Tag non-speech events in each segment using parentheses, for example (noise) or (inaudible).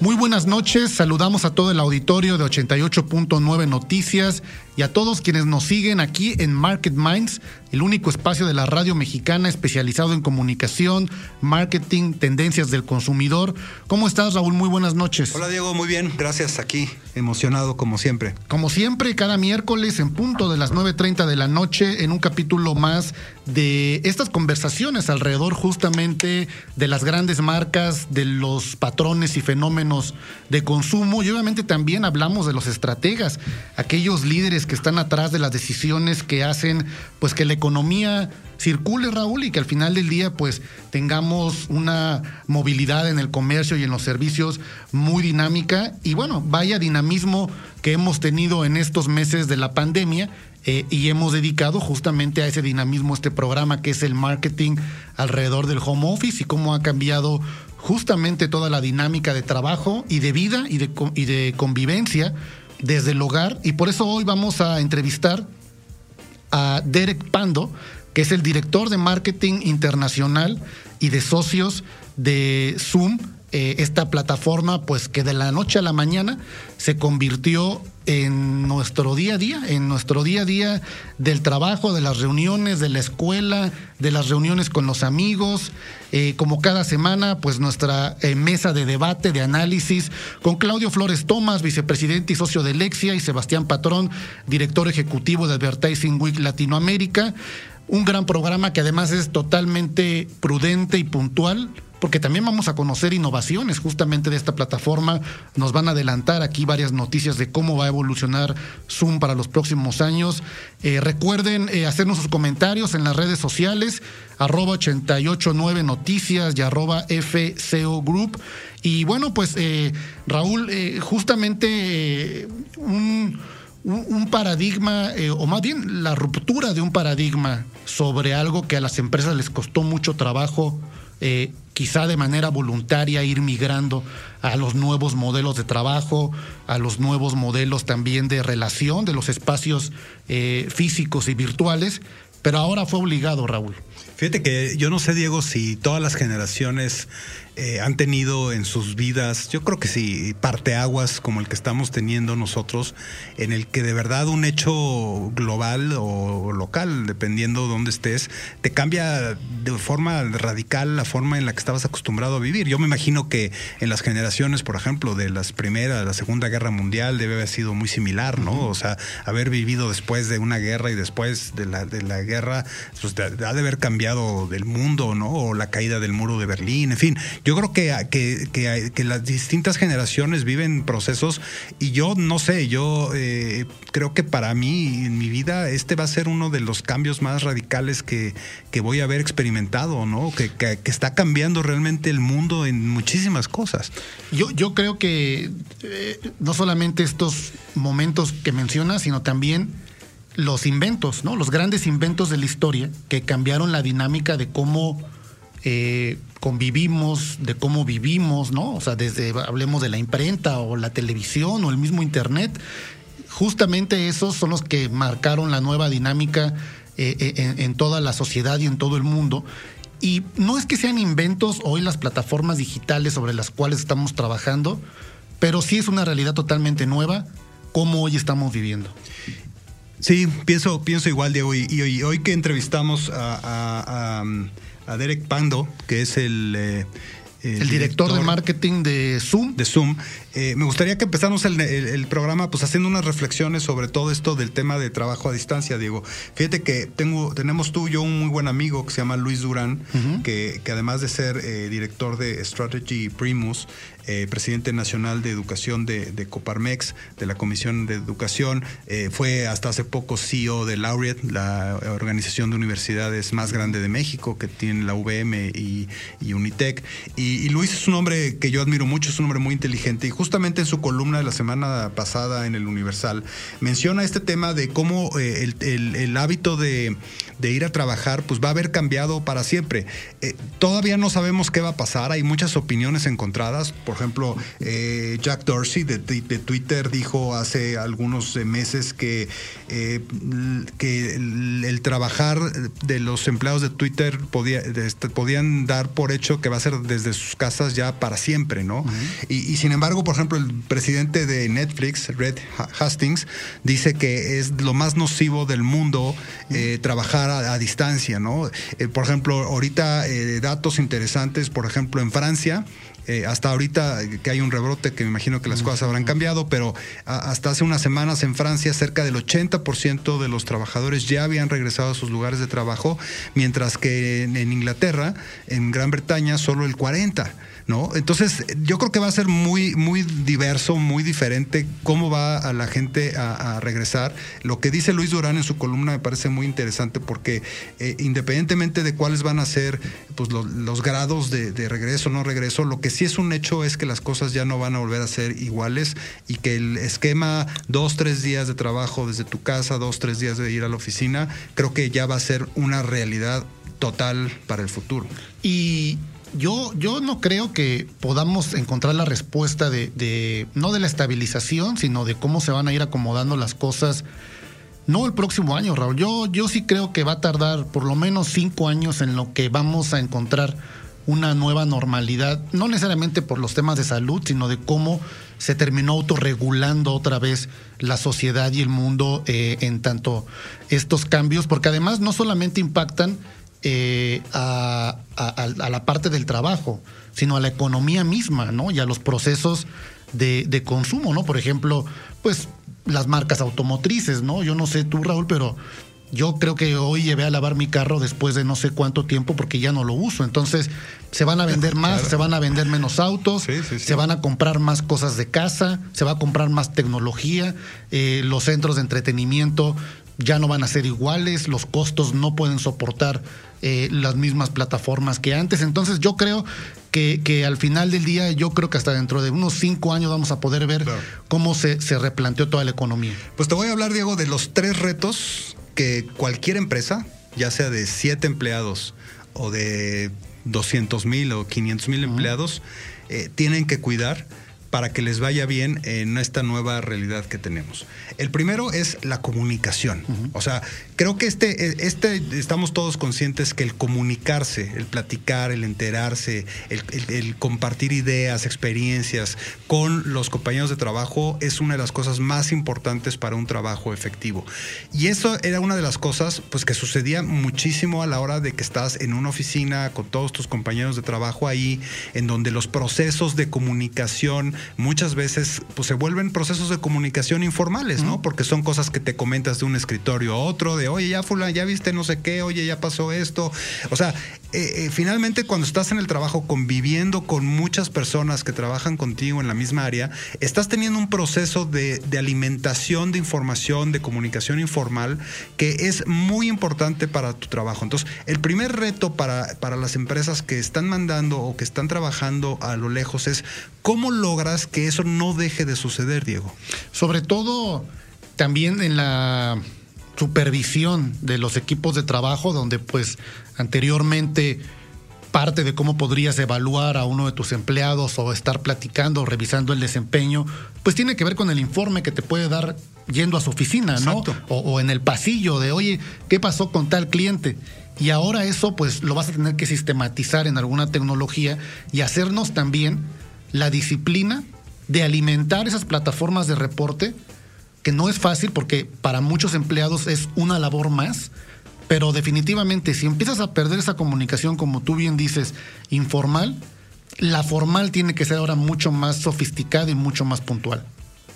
Muy buenas noches, saludamos a todo el auditorio de 88.9 Noticias y a todos quienes nos siguen aquí en Market Minds, el único espacio de la radio mexicana especializado en comunicación, marketing, tendencias del consumidor. ¿Cómo estás, Raúl? Muy buenas noches. Hola, Diego, muy bien, gracias. Aquí, emocionado como siempre. Como siempre, cada miércoles en punto de las 9.30 de la noche, en un capítulo más de estas conversaciones alrededor justamente de las grandes marcas, de los patrones y fenómenos de consumo y obviamente también hablamos de los estrategas, aquellos líderes que están atrás de las decisiones que hacen pues que la economía circule, Raúl, y que al final del día pues tengamos una movilidad en el comercio y en los servicios muy dinámica. Y bueno, vaya dinamismo que hemos tenido en estos meses de la pandemia eh, y hemos dedicado justamente a ese dinamismo este programa que es el marketing alrededor del home office y cómo ha cambiado justamente toda la dinámica de trabajo y de vida y de, y de convivencia desde el hogar. Y por eso hoy vamos a entrevistar a Derek Pando, que es el director de marketing internacional y de socios de Zoom, eh, esta plataforma pues que de la noche a la mañana se convirtió en nuestro día a día, en nuestro día a día del trabajo, de las reuniones, de la escuela, de las reuniones con los amigos, eh, como cada semana, pues nuestra eh, mesa de debate, de análisis, con Claudio Flores Tomás, vicepresidente y socio de Lexia, y Sebastián Patrón, director ejecutivo de Advertising Week Latinoamérica. Un gran programa que además es totalmente prudente y puntual porque también vamos a conocer innovaciones justamente de esta plataforma. Nos van a adelantar aquí varias noticias de cómo va a evolucionar Zoom para los próximos años. Eh, recuerden eh, hacernos sus comentarios en las redes sociales, arroba 889 Noticias y arroba FCO Group. Y bueno, pues eh, Raúl, justamente un un, paradigma, o más bien la ruptura de un paradigma sobre algo que a las empresas les costó mucho trabajo eh, quizá de manera voluntaria ir migrando a los nuevos modelos de trabajo, a los nuevos modelos también de relación de los espacios eh, físicos y virtuales, pero ahora fue obligado, Raúl. Fíjate que yo no sé, Diego, si todas las generaciones eh, han tenido en sus vidas, yo creo que sí, parteaguas como el que estamos teniendo nosotros, en el que de verdad un hecho global o local, dependiendo de dónde estés, te cambia de forma radical la forma en la que estabas acostumbrado a vivir. Yo me imagino que en las generaciones, por ejemplo, de las primeras, la Segunda Guerra Mundial, debe haber sido muy similar, ¿no? O sea, haber vivido después de una guerra y después de la, de la guerra, pues ha de haber cambiado del mundo, ¿no? O la caída del muro de Berlín, en fin yo creo que, que, que, las distintas generaciones viven procesos y yo no sé, yo eh, creo que para mí en mi vida este va a ser uno de los cambios más radicales que, voy a haber experimentado, ¿no? Que, está cambiando realmente el mundo en muchísimas cosas. Yo, yo creo que eh, no solamente estos momentos que mencionas, sino también los inventos, ¿no? Los grandes inventos de la historia que cambiaron la dinámica de cómo eh, convivimos, de cómo vivimos, ¿no? O sea, desde hablemos de la imprenta o la televisión o el mismo internet, justamente esos son los que marcaron la nueva dinámica eh, eh, en, toda la sociedad y en todo el mundo. Y no es que sean inventos hoy las plataformas digitales sobre las cuales estamos trabajando, pero sí es una realidad totalmente nueva como hoy estamos viviendo. Sí, pienso, pienso igual, Diego, y, hoy que entrevistamos a Derek Pando, que es el... Eh, el, director, de marketing de Zoom. De Zoom. Eh, me gustaría que empezáramos el, programa pues haciendo unas reflexiones sobre todo esto del tema de trabajo a distancia, Diego. Fíjate que tengo, tenemos tú y yo un muy buen amigo que se llama Luis Durán, que, además de ser eh, director de Strategy Primus, eh, presidente nacional de educación de, Coparmex, de la Comisión de Educación, fue hasta hace poco CEO de Laureate, la organización de universidades más grande de México, que tiene la VM y, Unitec. Y, Luis es un hombre que yo admiro mucho, es un hombre muy inteligente y justamente en su columna de la semana pasada en el Universal menciona este tema de cómo el, el, hábito de, de, ir a trabajar pues va a haber cambiado para siempre. todavía no sabemos qué va a pasar, hay muchas opiniones encontradas. Por ejemplo, eh, Jack Dorsey de, Twitter dijo hace algunos meses que, eh, que el, trabajar de los empleados de Twitter podía, este, podían dar por hecho que va a ser desde sus casas ya para siempre, ¿no? y, sin embargo, por ejemplo, el presidente de Netflix, Red Hastings, dice que es lo más nocivo del mundo eh, trabajar a, distancia, ¿no? por ejemplo, ahorita datos interesantes, por ejemplo, en Francia, eh, hasta ahorita que hay un rebrote, que me imagino que las cosas habrán cambiado, pero hasta hace unas semanas en Francia cerca del 80% de los trabajadores ya habían regresado a sus lugares de trabajo, mientras que en, en Inglaterra, en Gran Bretaña, solo el 40%. ¿No? Entonces, yo creo que va a ser muy, muy diverso, muy diferente cómo va a la gente a, regresar. Lo que dice Luis Durán en su columna me parece muy interesante porque eh, independientemente de cuáles van a ser pues, los, grados de, regreso o no regreso, lo que sí es un hecho es que las cosas ya no van a volver a ser iguales y que el esquema dos, tres días de trabajo desde tu casa, dos, tres días de ir a la oficina, creo que ya va a ser una realidad total para el futuro. Y yo, yo no creo que podamos encontrar la respuesta de, no de la estabilización, sino de cómo se van a ir acomodando las cosas. No el próximo año, Raúl. Yo, yo sí creo que va a tardar por lo menos cinco años en lo que vamos a encontrar una nueva normalidad, no necesariamente por los temas de salud, sino de cómo se terminó autorregulando otra vez la sociedad y el mundo eh, en tanto estos cambios, porque además no solamente impactan eh, a, la parte del trabajo, sino a la economía misma, ¿no? Y a los procesos de, consumo, ¿no? Por ejemplo, pues las marcas automotrices, ¿no? Yo no sé tú, Raúl, pero yo creo que hoy llevé a lavar mi carro después de no sé cuánto tiempo porque ya no lo uso. Entonces, se van a vender (laughs) más, se van a vender menos autos, se van a comprar más cosas de casa, se va a comprar más tecnología, eh, los centros de entretenimiento ya no van a ser iguales, los costos no pueden soportar eh, las mismas plataformas que antes. Entonces yo creo que, que, al final del día, yo creo que hasta dentro de unos cinco años vamos a poder ver cómo se, se replanteó toda la economía. Pues te voy a hablar, Diego, de los tres retos que cualquier empresa, ya sea de siete empleados o de 200 mil o 500 mil empleados, eh, tienen que cuidar para que les vaya bien en esta nueva realidad que tenemos. El primero es la comunicación. O sea, creo que este, este, estamos todos conscientes que el comunicarse, el platicar, el enterarse, el, compartir ideas, experiencias con los compañeros de trabajo es una de las cosas más importantes para un trabajo efectivo. Y eso era una de las cosas pues, que sucedía muchísimo a la hora de que estás en una oficina con todos tus compañeros de trabajo ahí, en donde los procesos de comunicación muchas veces pues, se vuelven procesos de comunicación informales, ¿no? Porque son cosas que te comentas de un escritorio a otro, de oye, ya fulano, ya viste no sé qué, oye, ya pasó esto. O sea, eh, eh, finalmente cuando estás en el trabajo conviviendo con muchas personas que trabajan contigo en la misma área, estás teniendo un proceso de, alimentación de información, de comunicación informal, que es muy importante para tu trabajo. Entonces, el primer reto para, para las empresas que están mandando o que están trabajando a lo lejos es cómo que eso no deje de suceder, Diego. Sobre todo también en la supervisión de los equipos de trabajo, donde pues anteriormente parte de cómo podrías evaluar a uno de tus empleados o estar platicando o revisando el desempeño, pues tiene que ver con el informe que te puede dar yendo a su oficina, ¿no? O, o, en el pasillo de, oye, ¿qué pasó con tal cliente? Y ahora eso pues lo vas a tener que sistematizar en alguna tecnología y hacernos también la disciplina de alimentar esas plataformas de reporte que no es fácil porque para muchos empleados es una labor más, pero definitivamente si empiezas a perder esa comunicación, como tú bien dices, informal, la formal tiene que ser ahora mucho más sofisticada y mucho más puntual.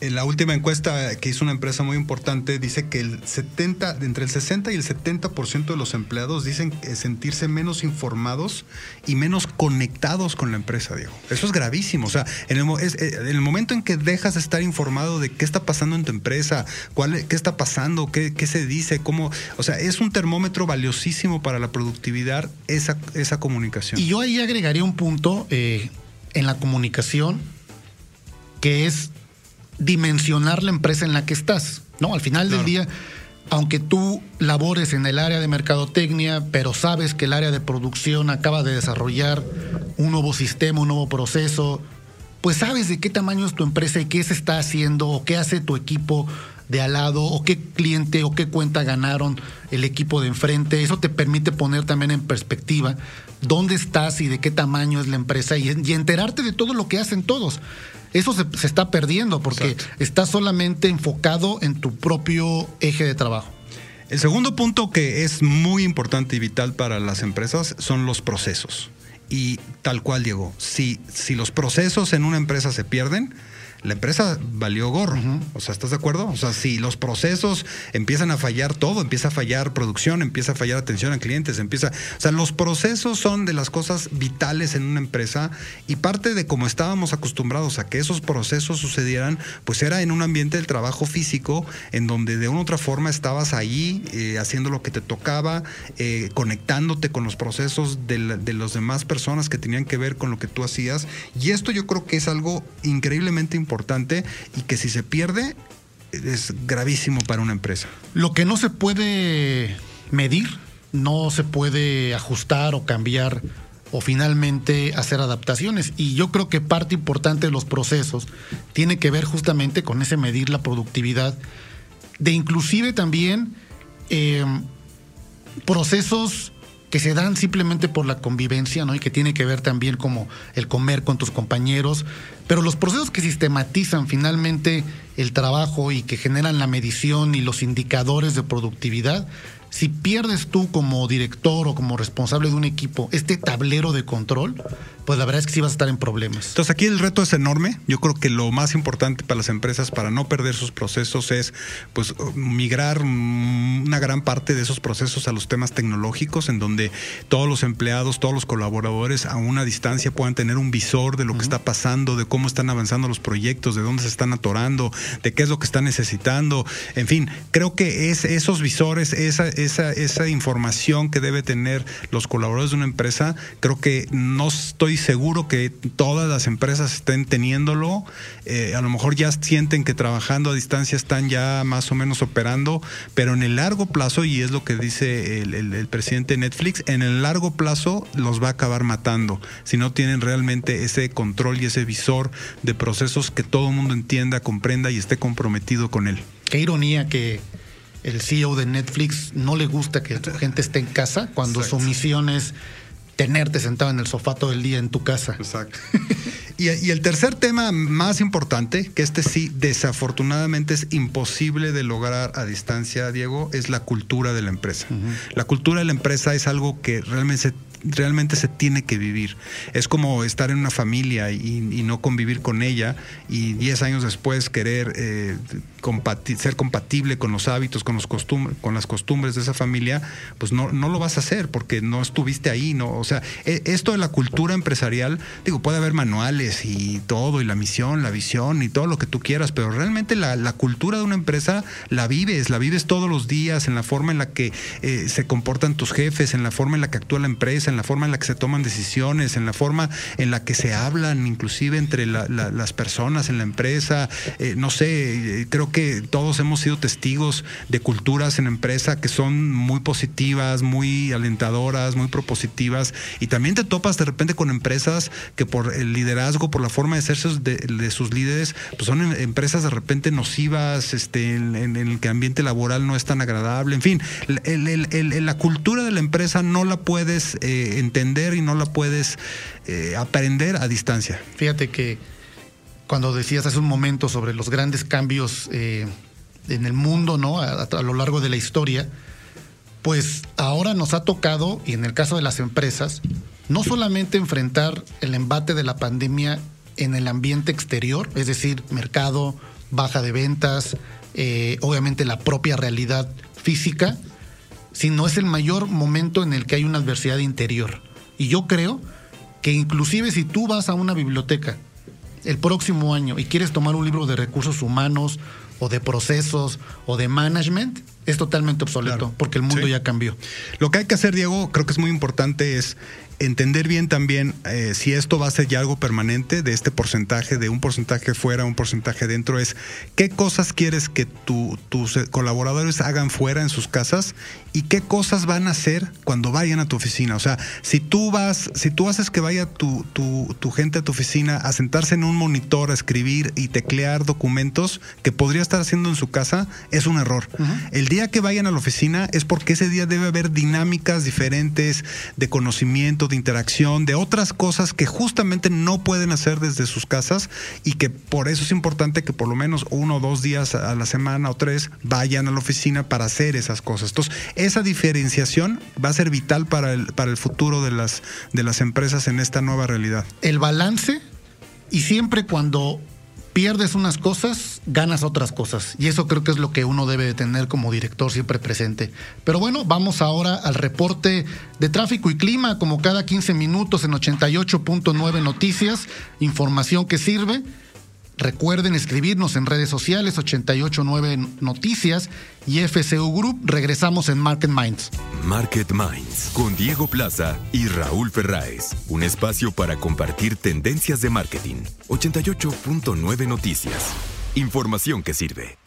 En la última encuesta que hizo una empresa muy importante dice que el 70, entre el 60 y el 70% de los empleados dicen sentirse menos informados y menos conectados con la empresa, Diego. Eso es gravísimo. O sea, en el, eh, en el momento en que dejas de estar informado de qué está pasando en tu empresa, cuál, qué está pasando, qué, qué se dice, cómo. O sea, es un termómetro valiosísimo para la productividad esa, esa comunicación. Y yo ahí agregaría un punto eh, en la comunicación que es dimensionar la empresa en la que estás. ¿no? Al final del día, aunque tú labores en el área de mercadotecnia, pero sabes que el área de producción acaba de desarrollar un nuevo sistema, un nuevo proceso, pues sabes de qué tamaño es tu empresa y qué se está haciendo o qué hace tu equipo de al lado o qué cliente o qué cuenta ganaron el equipo de enfrente. Eso te permite poner también en perspectiva dónde estás y de qué tamaño es la empresa y, enterarte de todo lo que hacen todos. Eso se, está perdiendo porque estás solamente enfocado en tu propio eje de trabajo. El segundo punto que es muy importante y vital para las empresas son los procesos. Y tal cual, Diego, si, si los procesos en una empresa se pierden, la empresa valió gorro. O sea, ¿estás de acuerdo? O sea, si los procesos empiezan a fallar todo, empieza a fallar producción, empieza a fallar atención a clientes, empieza. O sea, los procesos son de las cosas vitales en una empresa y parte de cómo estábamos acostumbrados a que esos procesos sucedieran, pues era en un ambiente del trabajo físico, en donde de una u otra forma estabas ahí eh, haciendo lo que te tocaba, eh, conectándote con los procesos de, de las demás personas que tenían que ver con lo que tú hacías. Y esto yo creo que es algo increíblemente importante y que si se pierde es gravísimo para una empresa. Lo que no se puede medir, no se puede ajustar o cambiar o finalmente hacer adaptaciones. Y yo creo que parte importante de los procesos tiene que ver justamente con ese medir la productividad, de inclusive también eh, procesos que se dan simplemente por la convivencia, ¿no? Y que tiene que ver también como el comer con tus compañeros, pero los procesos que sistematizan finalmente el trabajo y que generan la medición y los indicadores de productividad si pierdes tú como director o como responsable de un equipo este tablero de control, pues la verdad es que sí vas a estar en problemas. Entonces aquí el reto es enorme. Yo creo que lo más importante para las empresas para no perder sus procesos es pues migrar una gran parte de esos procesos a los temas tecnológicos en donde todos los empleados, todos los colaboradores a una distancia puedan tener un visor de lo que está pasando, de cómo están avanzando los proyectos, de dónde se están atorando, de qué es lo que están necesitando. En fin, creo que es esos visores, esa esa, esa información que debe tener los colaboradores de una empresa, creo que no estoy seguro que todas las empresas estén teniéndolo. Eh, a lo mejor ya sienten que trabajando a distancia están ya más o menos operando, pero en el largo plazo, y es lo que dice el, presidente de Netflix, en el largo plazo los va a acabar matando si no tienen realmente ese control y ese visor de procesos que todo el mundo entienda, comprenda y esté comprometido con él. Qué ironía que el CEO de Netflix no le gusta que su gente esté en casa cuando su misión es tenerte sentado en el sofá todo el día en tu casa. Exacto. (laughs) y, el tercer tema más importante, que este sí desafortunadamente es imposible de lograr a distancia, Diego, es la cultura de la empresa. La cultura de la empresa es algo que realmente se realmente se tiene que vivir. Es como estar en una familia y, no convivir con ella y 10 años después querer eh, ser compatible con los hábitos, con, los costumbres, con las costumbres de esa familia, pues no, no lo vas a hacer porque no estuviste ahí. ¿no? O sea, e, esto de la cultura empresarial, digo, puede haber manuales y todo, y la misión, la visión y todo lo que tú quieras, pero realmente la, cultura de una empresa la vives, la vives todos los días en la forma en la que eh, se comportan tus jefes, en la forma en la que actúa la empresa, en la forma en la que se toman decisiones, en la forma en la que se hablan, inclusive entre las personas en la empresa. Eh, no sé, eh, creo que todos hemos sido testigos de culturas en empresa que son muy positivas, muy alentadoras, muy propositivas. Y también te topas de repente con empresas que por el liderazgo, por la forma de ser de, sus líderes, pues son em, empresas de repente nocivas, este, en, el que el ambiente laboral no es tan agradable. En fin, la cultura de la empresa no la puedes eh, entender y no la puedes eh, aprender a distancia. Fíjate que cuando decías hace un momento sobre los grandes cambios eh, en el mundo, ¿no? A, lo largo de la historia, pues ahora nos ha tocado, y en el caso de las empresas, no solamente enfrentar el embate de la pandemia en el ambiente exterior, es decir, mercado, baja de ventas, eh, obviamente la propia realidad física, sino es el mayor momento en el que hay una adversidad interior. Y yo creo que inclusive si tú vas a una biblioteca el próximo año y quieres tomar un libro de recursos humanos o de procesos o de management, es totalmente obsoleto porque el mundo ya cambió. Lo que hay que hacer, Diego, creo que es muy importante es entender bien también eh, si esto va a ser ya algo permanente de este porcentaje, de un porcentaje fuera, un porcentaje dentro, es qué cosas quieres que tus colaboradores hagan fuera en sus casas y qué cosas van a hacer cuando vayan a tu oficina. O sea, si tú vas, si tú haces que vaya tu, tu, gente a tu oficina a sentarse en un monitor, a escribir y teclear documentos que podría estar haciendo en su casa, es un error. El día que vayan a la oficina es porque ese día debe haber dinámicas diferentes de conocimiento, de interacción, de otras cosas que justamente no pueden hacer desde sus casas y que por eso es importante que por lo menos uno o dos días a la semana o tres vayan a la oficina para hacer esas cosas. Entonces, esa diferenciación va a ser vital para el, para el futuro de las, de las empresas en esta nueva realidad. El balance y siempre cuando pierdes unas cosas, ganas otras cosas. Y eso creo que es lo que uno debe de tener como director siempre presente. Pero bueno, vamos ahora al reporte de tráfico y clima, como cada 15 minutos en 88.9 Noticias, información que sirve. Recuerden escribirnos en redes sociales 889 Noticias y FCU Group. Regresamos en Market Minds. Market Minds con Diego Plaza y Raúl Ferráez. Un espacio para compartir tendencias de marketing. 88.9 Noticias. Información que sirve.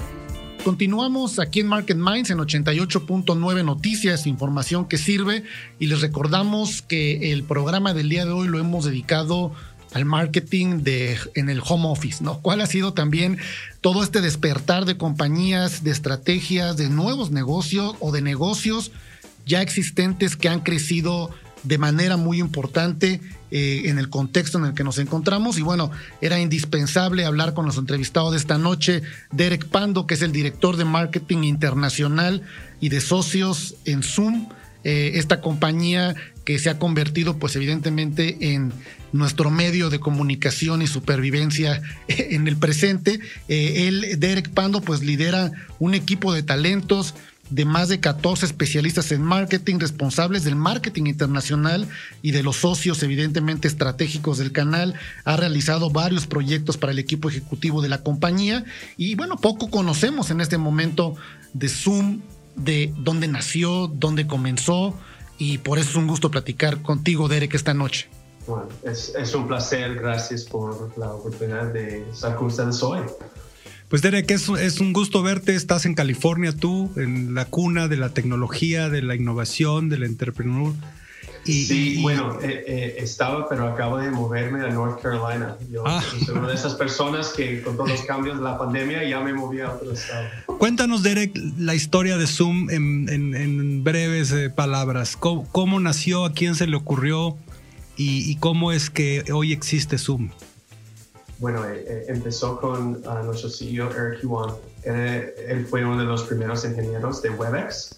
Continuamos aquí en Market Minds en 88.9 Noticias, información que sirve y les recordamos que el programa del día de hoy lo hemos dedicado al marketing de, en el home office, ¿no? ¿Cuál ha sido también todo este despertar de compañías, de estrategias, de nuevos negocios o de negocios ya existentes que han crecido de manera muy importante eh, en el contexto en el que nos encontramos. Y bueno, era indispensable hablar con los entrevistados de esta noche, Derek Pando, que es el director de marketing internacional y de socios en Zoom, eh, esta compañía que se ha convertido pues evidentemente en nuestro medio de comunicación y supervivencia (laughs) en el presente. Eh, él, Derek Pando, pues lidera un equipo de talentos de más de 14 especialistas en marketing, responsables del marketing internacional y de los socios evidentemente estratégicos del canal. Ha realizado varios proyectos para el equipo ejecutivo de la compañía y bueno, poco conocemos en este momento de Zoom, de dónde nació, dónde comenzó y por eso es un gusto platicar contigo, Derek, esta noche. Bueno, es, es, un placer, gracias por la oportunidad de estar con ustedes hoy. Pues Derek, es, es, un gusto verte, estás en California tú, en la cuna de la tecnología, de la innovación, del entrepreneur. Y, sí, bueno, eh, eh, estaba, pero acabo de moverme a North Carolina. Yo ah. soy una de esas personas que con todos los cambios de la pandemia ya me moví a otro estado. Cuéntanos, Derek, la historia de Zoom en, en, breves eh, palabras. ¿Cómo, ¿Cómo, nació? ¿A quién se le ocurrió? y, cómo es que hoy existe Zoom? Bueno, empezó con uh, nuestro CEO Eric Yuan. Él, fue uno de los primeros ingenieros de WebEx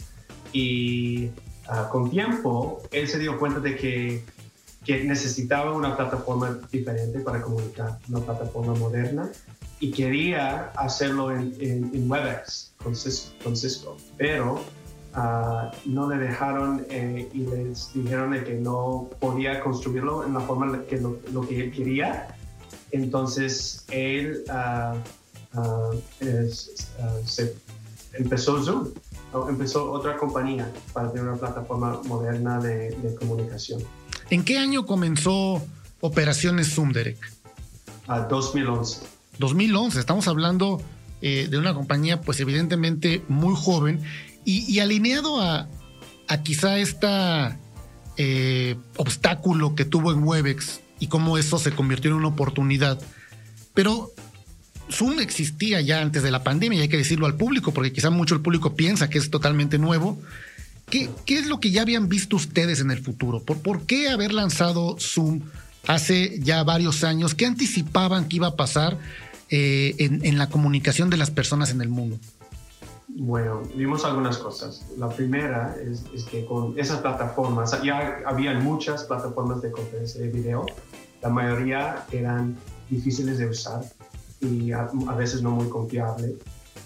y uh, con tiempo él se dio cuenta de que, necesitaba una plataforma diferente para comunicar, una plataforma moderna y quería hacerlo en, en, WebEx con Cisco. Pero Ah, no le dejaron eh, y les dijeron de que no podía construirlo en la forma que lo, que él quería. Entonces él uh, se empezó Zoom, empezó otra compañía para tener una plataforma moderna de, comunicación. ¿En qué año comenzó operaciones Zoom, Derek? 2011. 2011, estamos hablando eh, de una compañía pues evidentemente muy joven y, alineado a, quizá este obstáculo que tuvo en Webex y cómo eso se convirtió en una oportunidad. Pero Zoom existía ya antes de la pandemia y hay que decirlo al público, porque quizá mucho el público piensa que es totalmente nuevo. ¿Qué, es lo que ya habían visto ustedes en el futuro? ¿Por, ¿Por qué haber lanzado Zoom hace ya varios años? ¿Qué anticipaban que iba a pasar eh, en, la comunicación de las personas en el mundo? Bueno, vimos algunas cosas. La primera es, que con esas plataformas, ya había muchas plataformas de conferencia de video, la mayoría eran difíciles de usar y a, veces no muy confiable.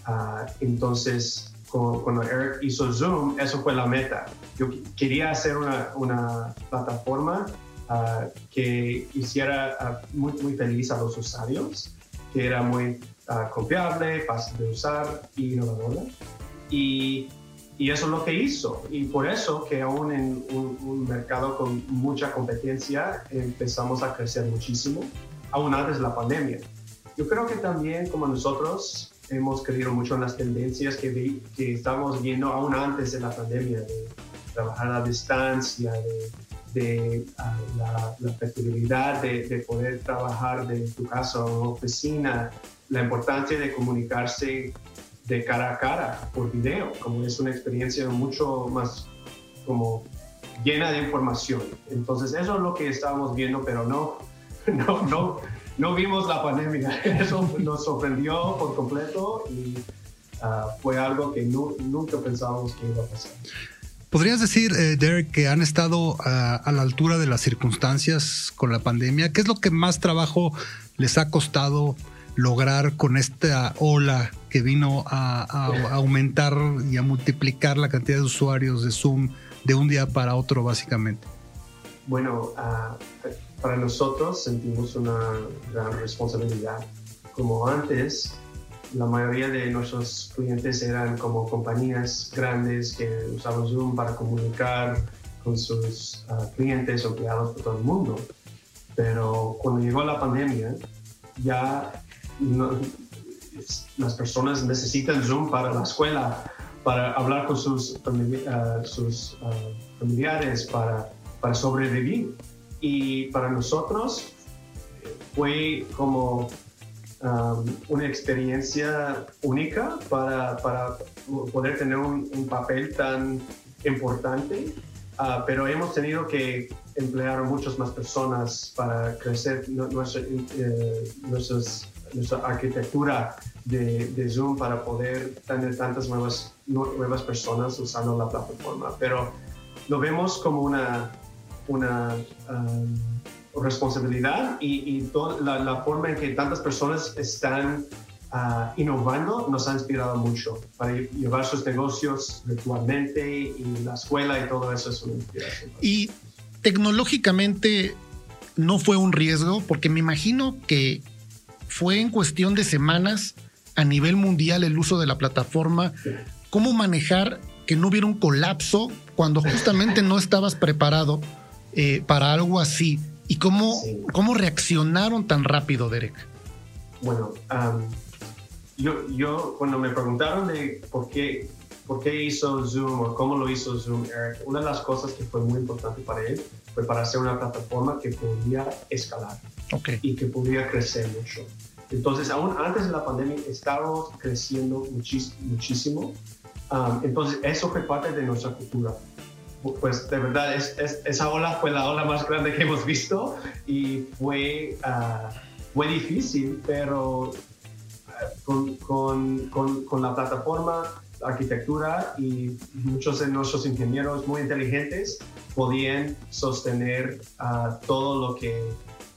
Ah, entonces, cuando Eric hizo Zoom, eso fue la meta. Yo quería hacer una, una plataforma ah, que hiciera ah, muy, muy feliz a los usuarios, que era muy confiable, fácil de usar y innovadora. Y, y, eso es lo que hizo. Y por eso que aún en un, un mercado con mucha competencia empezamos a crecer muchísimo, aún antes de la pandemia. Yo creo que también como nosotros hemos creído mucho en las tendencias que, vi, que estamos viendo aún antes de la pandemia, de trabajar a distancia, de, de ah, la, la, flexibilidad de, de, poder trabajar de tu casa o oficina, la importancia de comunicarse de cara a cara por video, como es una experiencia mucho más como llena de información. Entonces eso es lo que estábamos viendo, pero no, (laughs) no, no, no vimos la pandemia. (laughs) Eso nos sorprendió por completo y ah, fue algo que nunca pensábamos que iba a pasar. ¿Podrías decir, eh, Derek, que han estado ah, a la altura de las circunstancias con la pandemia? ¿Qué es lo que más trabajo les ha costado lograr con esta ola que vino a, aumentar y a multiplicar la cantidad de usuarios de Zoom de un día para otro, básicamente? Bueno, uh, para nosotros sentimos una gran responsabilidad. Como antes, la mayoría de nuestros clientes eran como compañías grandes que usaban Zoom para comunicar con sus ah, clientes o empleados por todo el mundo. Pero cuando llegó la pandemia, ya las personas necesitan Zoom para la escuela, para hablar con sus, ah, sus ah, familiares, para, para sobrevivir. Y para nosotros fue como um, una experiencia única para, para poder tener un, papel tan importante, uh, pero hemos tenido que emplear muchas más personas para crecer nuestra, eh, nuestra arquitectura de, de, Zoom para poder tener tantas nuevas, nuevas personas usando la plataforma. Pero lo vemos como una, una um, responsabilidad y, toda la, forma en que tantas personas están uh, innovando nos ha inspirado mucho para llevar sus negocios virtualmente y la escuela y todo eso es una inspiración. Y tecnológicamente no fue un riesgo porque me imagino que fue en cuestión de semanas a nivel mundial el uso de la plataforma. ¿Cómo manejar que no hubiera un colapso cuando justamente no estabas preparado? Eh, para algo así. ¿Y cómo, cómo reaccionaron tan rápido, Derek? Bueno, yo, yo cuando me preguntaron de por qué, por qué hizo Zoom o cómo lo hizo Zoom, Eric, una de las cosas que fue muy importante para él fue para hacer una plataforma que podía escalar y que podía crecer mucho. Entonces, aún antes de la pandemia, estábamos creciendo muchísimo. entonces, eso fue parte de nuestra cultura pues de verdad es, esa ola fue la ola más grande que hemos visto y fue, uh, difícil, pero ah, con, con, con, la plataforma, la arquitectura y muchos de nuestros ingenieros muy inteligentes podían sostener uh, todo lo que,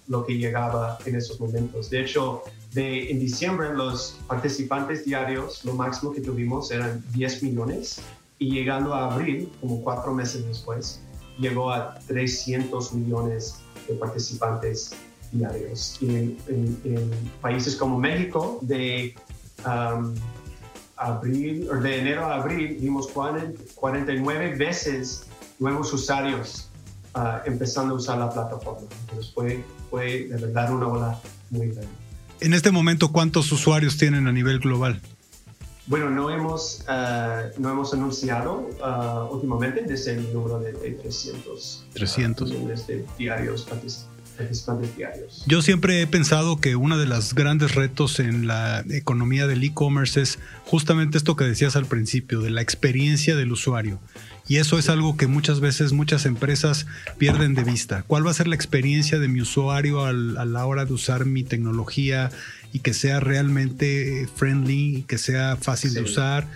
lo que llegaba en esos momentos. De hecho, en diciembre los participantes diarios, lo máximo que tuvimos eran 10 millones y llegando a abril, como cuatro meses después, llegó a 300 millones de participantes diarios. Y en, países como México, de um, abril, o de enero a abril, vimos 49 veces nuevos usuarios uh, empezando a usar la plataforma. Entonces fue, fue de verdad una ola muy grande. En este momento, ¿cuántos usuarios tienen a nivel global? Bueno, no hemos, uh, no hemos anunciado uh, últimamente desde el número de, 300, 300. Uh, de diarios, participantes diarios. Yo siempre he pensado que uno de los grandes retos en la economía del e-commerce es justamente esto que decías al principio, de la experiencia del usuario. Y eso es algo que muchas veces muchas empresas pierden de vista. ¿Cuál va a ser la experiencia de mi usuario a la hora de usar mi tecnología y que sea realmente friendly y que sea fácil de usar?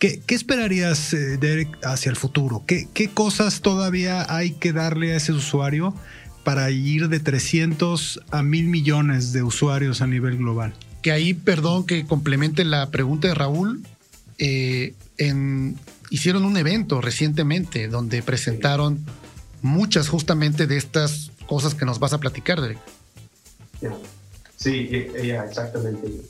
¿Qué, esperarías, eh, Derek, hacia el futuro? ¿Qué, ¿Qué cosas todavía hay que darle a ese usuario para ir de 300 a mil millones de usuarios a nivel global? que ahí, perdón que complemente la pregunta de Raúl, eh, en, hicieron un evento recientemente donde presentaron muchas justamente de estas cosas que nos vas a platicar, Derek. Sí, exactamente.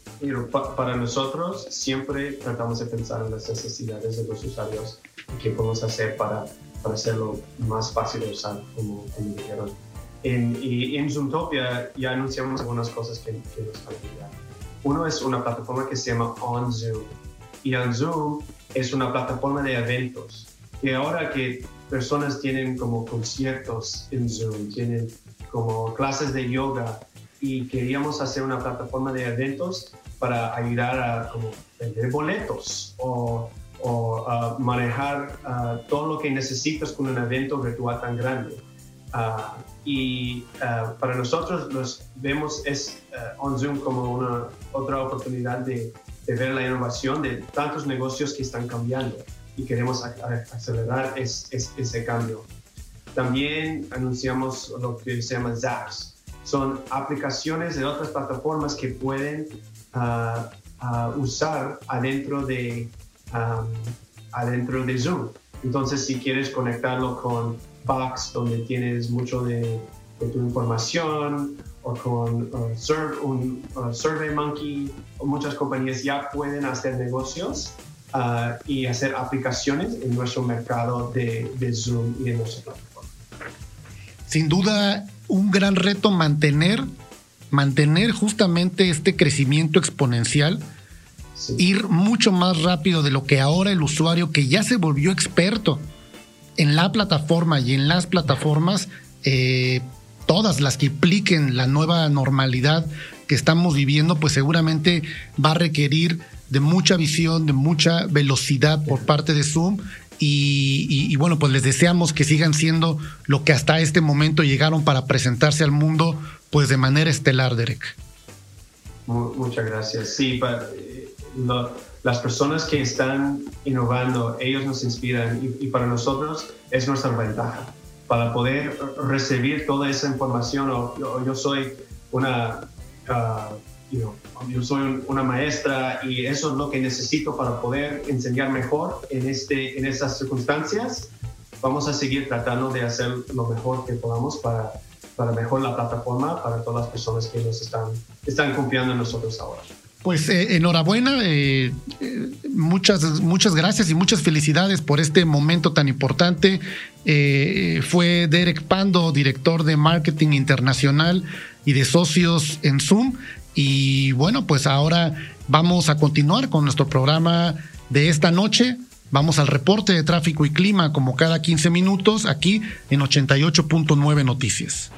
para nosotros siempre tratamos de pensar en las necesidades de los usuarios y qué podemos hacer para, para hacerlo más fácil de usar, como, dijeron. En, y en Zoomtopia ya anunciamos algunas cosas que, que nos faltan. Uno es una plataforma que se llama OnZoom. Y OnZoom es una plataforma de eventos. Y ahora que personas tienen como conciertos en Zoom, tienen como clases de yoga y queríamos hacer una plataforma de eventos para ayudar a como vender boletos o, o manejar todo lo que necesitas con un evento virtual tan grande. Ah, y ah, para nosotros los vemos es uh, on Zoom como una otra oportunidad de, de, ver la innovación de tantos negocios que están cambiando y queremos acelerar ese cambio. También anunciamos lo que se llama Zaps. Son aplicaciones de otras plataformas que pueden uh, uh, usar adentro de, um, adentro de Zoom. Entonces, si quieres conectarlo con Box, donde tienes mucho de, tu información, o con uh, un SurveyMonkey, muchas compañías ya pueden hacer negocios y hacer aplicaciones en nuestro mercado de, de Zoom y en nuestra plataforma sin duda un gran reto mantener, mantener justamente este crecimiento exponencial, ir mucho más rápido de lo que ahora el usuario que ya se volvió experto en la plataforma y en las plataformas, eh, todas las que impliquen la nueva normalidad que estamos viviendo, pues seguramente va a requerir de mucha visión, de mucha velocidad por parte de Zoom y, bueno, pues les deseamos que sigan siendo lo que hasta este momento llegaron para presentarse al mundo, pues de manera estelar, Derek. Muchas gracias. Sí, eh, las personas que están innovando, ellos nos inspiran y, para nosotros es nuestra ventaja. Para poder recibir toda esa información, o, yo, soy una... Ah, yo soy una maestra y eso es lo que necesito para poder enseñar mejor en, este, en estas circunstancias. Vamos a seguir tratando de hacer lo mejor que podamos para, para mejor la plataforma para todas las personas que nos están, están confiando en nosotros ahora. Pues eh, enhorabuena, eh, eh, muchas, muchas gracias y muchas felicidades por este momento tan importante. fue Derek Pando, director de marketing internacional y de socios en Zoom. Y bueno, pues ahora vamos a continuar con nuestro programa de esta noche. Vamos al reporte de tráfico y clima como cada 15 minutos aquí en 88.9 Noticias.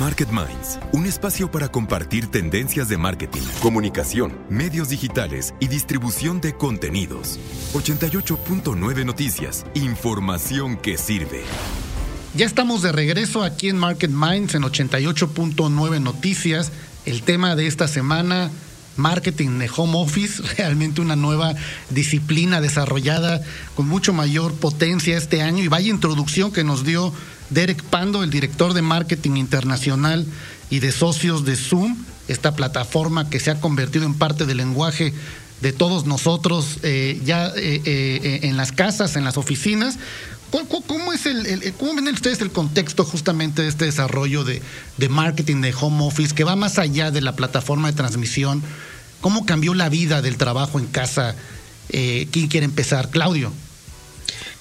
Market Minds, un espacio para compartir tendencias de marketing, comunicación, medios digitales y distribución de contenidos. 88.9 Noticias, información que sirve. Ya estamos de regreso aquí en Market Minds en 88.9 Noticias el tema de esta semana, marketing de home office, (laughs) realmente una nueva disciplina desarrollada con mucho mayor potencia este año. Y vaya introducción que nos dio Derek Pando, el director de marketing internacional y de socios de Zoom, esta plataforma que se ha convertido en parte del lenguaje de todos nosotros eh, ya eh, eh, en las casas, en las oficinas, ¿Cómo, es el, ¿Cómo ven ustedes el contexto justamente de este desarrollo de, de, marketing de home office que va más allá de la plataforma de transmisión? ¿Cómo cambió la vida del trabajo en casa? Eh, ¿Quién quiere empezar? Claudio.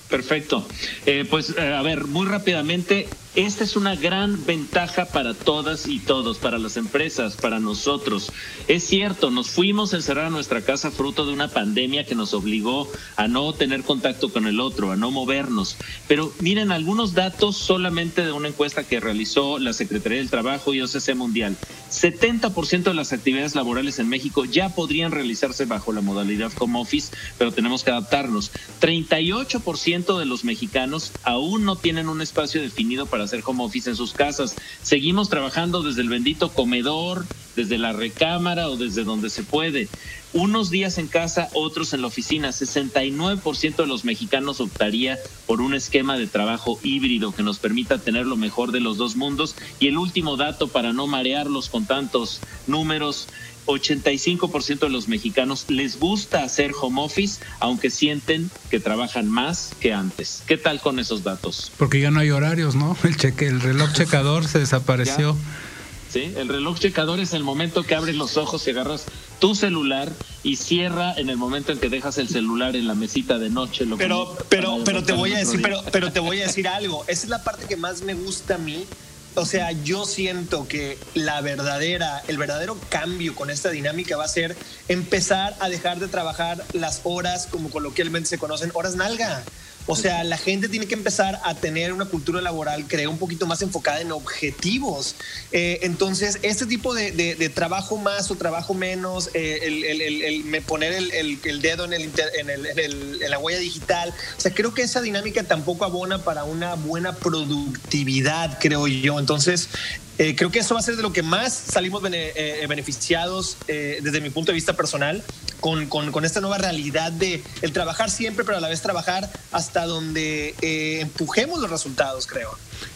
Perfecto. Eh, pues eh, a ver, muy rápidamente, esta es una gran ventaja para todas y todos, para las empresas, para nosotros. Es cierto, nos fuimos a encerrar nuestra casa fruto de una pandemia que nos obligó a no tener contacto con el otro, a no movernos. Pero miren, algunos datos solamente de una encuesta que realizó la Secretaría del Trabajo y OCC Mundial. 70% de las actividades laborales en México ya podrían realizarse bajo la modalidad home office, pero tenemos que adaptarnos. 38% de los mexicanos aún no tienen un espacio definido para hacer home office en sus casas. Seguimos trabajando desde el bendito comedor, desde la recámara o desde donde se puede. Unos días en casa, otros en la oficina. 69% de los mexicanos optaría por un esquema de trabajo híbrido que nos permita tener lo mejor de los dos mundos. Y el último dato para no marearlos con tantos números, 85% de los mexicanos les gusta hacer home office, aunque sienten que trabajan más que antes. ¿Qué tal con esos datos? Porque ya no hay horarios, ¿no? El cheque, el reloj (laughs) checador se desapareció. ¿Sí? El reloj checador es el momento que abres los ojos y agarras tu celular y cierra en el momento en que dejas el celular en la mesita de noche. Lo pero, pero, pero te voy a decir, pero, pero te voy a decir algo. Esa es la parte que más me gusta a mí o sea, yo siento que la verdadera, el verdadero cambio con esta dinámica va a ser empezar a dejar de trabajar las horas, como coloquialmente se conocen, horas nalga. O sea, la gente tiene que empezar a tener una cultura laboral, creo, un poquito más enfocada en objetivos. Eh, entonces, este tipo de, trabajo más o trabajo menos, eh, el, poner el, dedo en, en, la huella digital, o sea, creo que esa dinámica tampoco abona para una buena productividad, creo yo. Entonces, eh, creo que eso va a ser de lo que más salimos eh, beneficiados eh, desde mi punto de vista personal con, con, esta nueva realidad de el trabajar siempre, pero a la vez trabajar hasta donde empujemos los resultados, creo.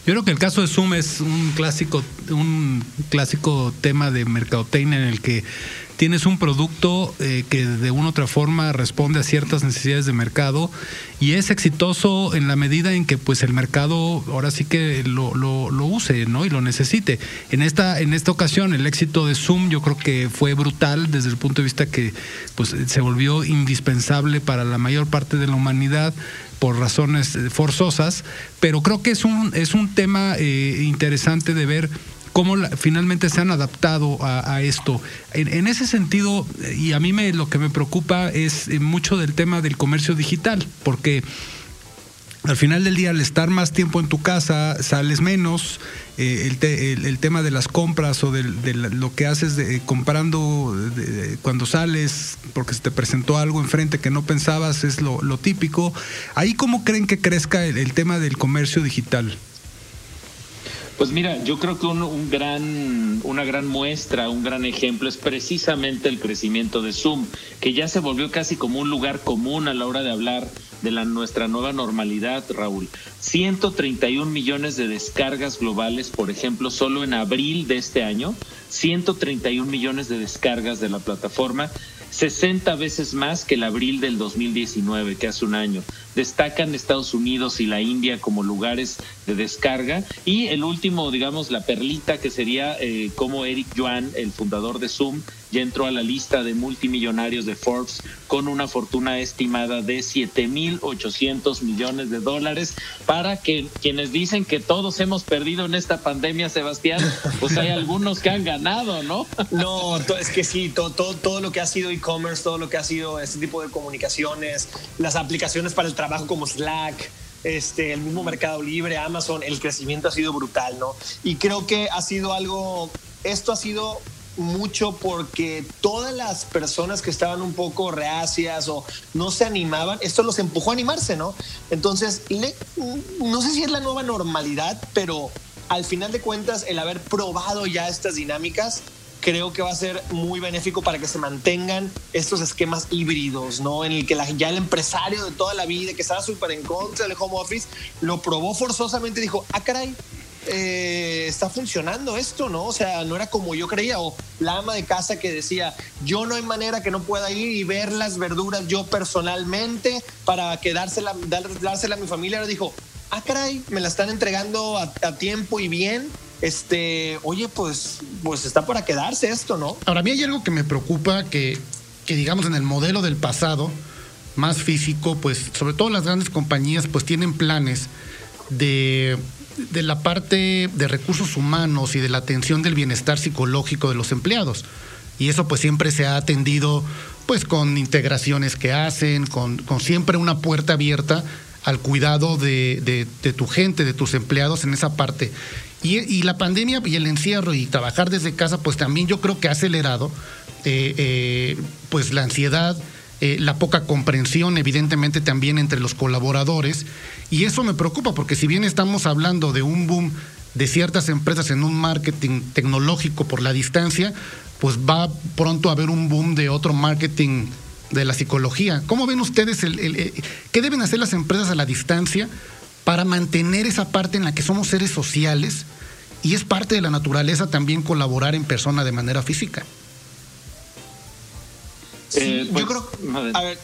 Yo creo que el caso de Zoom es un clásico, un clásico tema de mercadotecnia en el que tienes un producto eh, que de una u otra forma responde a ciertas necesidades de mercado y es exitoso en la medida en que pues el mercado ahora sí que lo, lo, lo, use ¿no? y lo necesite. En esta, en esta ocasión el éxito de Zoom yo creo que fue brutal desde el punto de vista que pues se volvió indispensable para la mayor parte de la humanidad por razones forzosas, pero creo que es un, es un tema eh, interesante de ver cómo finalmente se han adaptado a, esto. En, ese sentido, y a mí me, lo que me preocupa es eh, mucho del tema del comercio digital, porque al final del día, al estar más tiempo en tu casa, sales menos. Eh, el, tema de las compras o de, lo que haces de, comprando cuando sales porque se te presentó algo enfrente que no pensabas es lo, típico. Ahí, ¿cómo creen que crezca el tema del comercio digital? Pues mira, yo creo que un, gran, una gran muestra, un gran ejemplo es precisamente el crecimiento de Zoom, que ya se volvió casi como un lugar común a la hora de hablar de la, nuestra nueva normalidad, Raúl. 131 millones de descargas globales, por ejemplo, solo en abril de este año, 131 millones de descargas de la plataforma 60 veces más que el abril del 2019, que hace un año. Destacan Estados Unidos y la India como lugares de descarga. Y el último, digamos, la perlita, que sería eh, como Eric Yuan, el fundador de Zoom, ya entró a la lista de multimillonarios de Forbes con una fortuna estimada de 7.800 millones de dólares para que quienes dicen que todos hemos perdido en esta pandemia, Sebastián, pues hay algunos que han ganado, ¿no? (laughs) No, es que sí, todo, todo, todo lo que ha sido e-commerce, todo lo que ha sido este tipo de comunicaciones, las aplicaciones para el trabajo como Slack, este, el mismo Mercado Libre, Amazon, el crecimiento ha sido brutal, ¿no? Y creo que ha sido algo, esto ha sido mucho porque todas las personas que estaban un poco reacias o no se animaban, esto los empujó a animarse, ¿no? Entonces, no sé si es la nueva normalidad, pero al final de cuentas, el haber probado ya estas dinámicas, creo que va a ser muy benéfico para que se mantengan estos esquemas híbridos, ¿no? En el que ya el empresario de toda la vida, que estaba súper en contra del home office, lo probó forzosamente y dijo, ah, caray, eh, está funcionando esto, ¿no? O sea, no era como yo creía, o la ama de casa que decía, yo no hay manera que no pueda ir y ver las verduras yo personalmente para quedársela, dársela a mi familia. Ahora dijo, ah, caray, me la están entregando a, tiempo y bien. Este, oye, pues, pues está para quedarse esto, ¿no? Ahora, a mí hay algo que me preocupa que, que digamos en el modelo del pasado, más físico, pues sobre todo las grandes compañías pues tienen planes de de la parte de recursos humanos y de la atención del bienestar psicológico de los empleados. Y eso pues siempre se ha atendido pues con integraciones que hacen, con, siempre una puerta abierta al cuidado de, tu gente, de tus empleados en esa parte. Y, la pandemia y el encierro y trabajar desde casa, pues también yo creo que ha acelerado eh, eh, pues la ansiedad, eh, la poca comprensión, evidentemente, también entre los colaboradores. Y eso me preocupa, porque si bien estamos hablando de un boom de ciertas empresas en un marketing tecnológico por la distancia, pues va pronto a haber un boom de otro marketing de la psicología. ¿Cómo ven ustedes el, eh, qué deben hacer las empresas a la distancia para mantener esa parte en la que somos seres sociales y es parte de la naturaleza también colaborar en persona de manera física? Sí, yo pues, creo, a ver,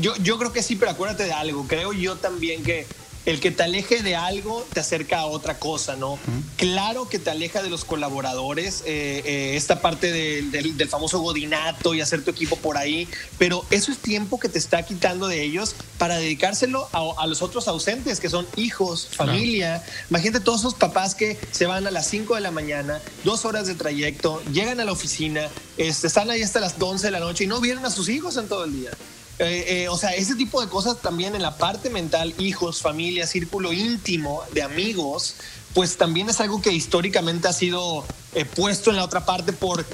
yo, yo creo que sí, pero acuérdate de algo. Creo yo también que el que te aleje de algo te acerca a otra cosa, ¿no? Claro que te aleja de los colaboradores, eh, eh, esta parte del, famoso godinato y hacer tu equipo por ahí, pero eso es tiempo que te está quitando de ellos para dedicárselo a, los otros ausentes, que son hijos, familia. Imagínate todos esos papás que se van a las 5 de la mañana, dos horas de trayecto, llegan a la oficina, este, están ahí hasta las 11 de la noche y no vieron a sus hijos en todo el día. Eh, eh, o sea, ese tipo de cosas también en la parte mental, hijos, familia, círculo íntimo de amigos, pues también es algo que históricamente ha sido eh, puesto en la otra parte por,